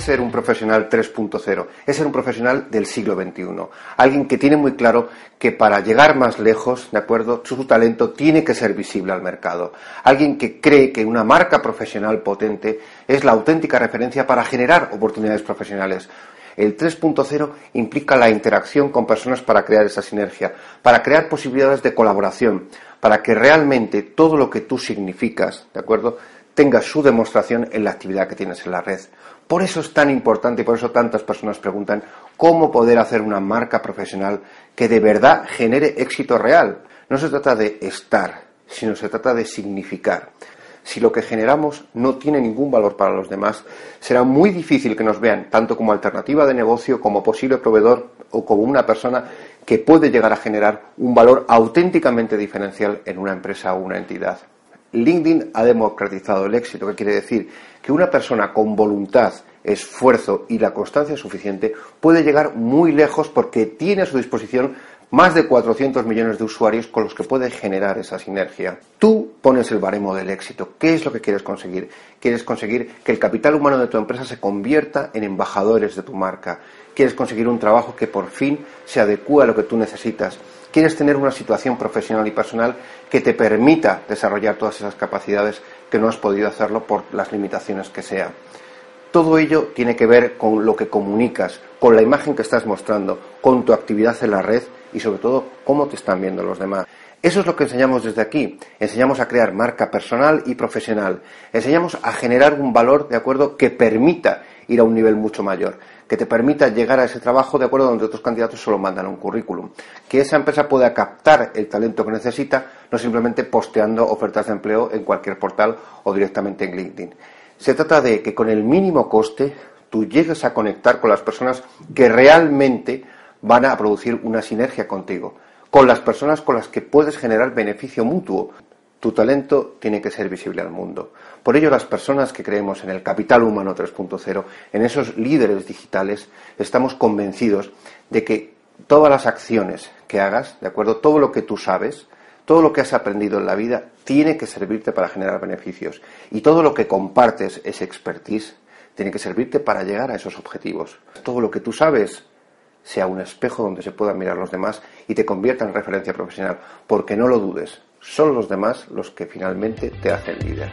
Ser un profesional 3.0, es ser un profesional del siglo XXI, alguien que tiene muy claro que para llegar más lejos, ¿de acuerdo?, su talento tiene que ser visible al mercado, alguien que cree que una marca profesional potente es la auténtica referencia para generar oportunidades profesionales. El 3.0 implica la interacción con personas para crear esa sinergia, para crear posibilidades de colaboración, para que realmente todo lo que tú significas, ¿de acuerdo?, tenga su demostración en la actividad que tienes en la red. Por eso es tan importante y por eso tantas personas preguntan cómo poder hacer una marca profesional que de verdad genere éxito real. No se trata de estar, sino se trata de significar. Si lo que generamos no tiene ningún valor para los demás, será muy difícil que nos vean tanto como alternativa de negocio, como posible proveedor o como una persona que puede llegar a generar un valor auténticamente diferencial en una empresa o una entidad. LinkedIn ha democratizado el éxito, que quiere decir que una persona con voluntad, esfuerzo y la constancia suficiente puede llegar muy lejos porque tiene a su disposición más de 400 millones de usuarios con los que puede generar esa sinergia. Tú pones el baremo del éxito. ¿Qué es lo que quieres conseguir? Quieres conseguir que el capital humano de tu empresa se convierta en embajadores de tu marca. Quieres conseguir un trabajo que por fin se adecue a lo que tú necesitas quieres tener una situación profesional y personal que te permita desarrollar todas esas capacidades que no has podido hacerlo por las limitaciones que sea. Todo ello tiene que ver con lo que comunicas, con la imagen que estás mostrando, con tu actividad en la red y sobre todo cómo te están viendo los demás. Eso es lo que enseñamos desde aquí. Enseñamos a crear marca personal y profesional. Enseñamos a generar un valor, de acuerdo, que permita ir a un nivel mucho mayor que te permita llegar a ese trabajo de acuerdo donde otros candidatos solo mandan un currículum. Que esa empresa pueda captar el talento que necesita, no simplemente posteando ofertas de empleo en cualquier portal o directamente en LinkedIn. Se trata de que con el mínimo coste tú llegues a conectar con las personas que realmente van a producir una sinergia contigo, con las personas con las que puedes generar beneficio mutuo. Tu talento tiene que ser visible al mundo. Por ello, las personas que creemos en el capital humano 3.0, en esos líderes digitales, estamos convencidos de que todas las acciones que hagas, de acuerdo, todo lo que tú sabes, todo lo que has aprendido en la vida, tiene que servirte para generar beneficios. Y todo lo que compartes, ese expertise, tiene que servirte para llegar a esos objetivos. Todo lo que tú sabes sea un espejo donde se puedan mirar los demás y te convierta en referencia profesional, porque no lo dudes, son los demás los que finalmente te hacen líder.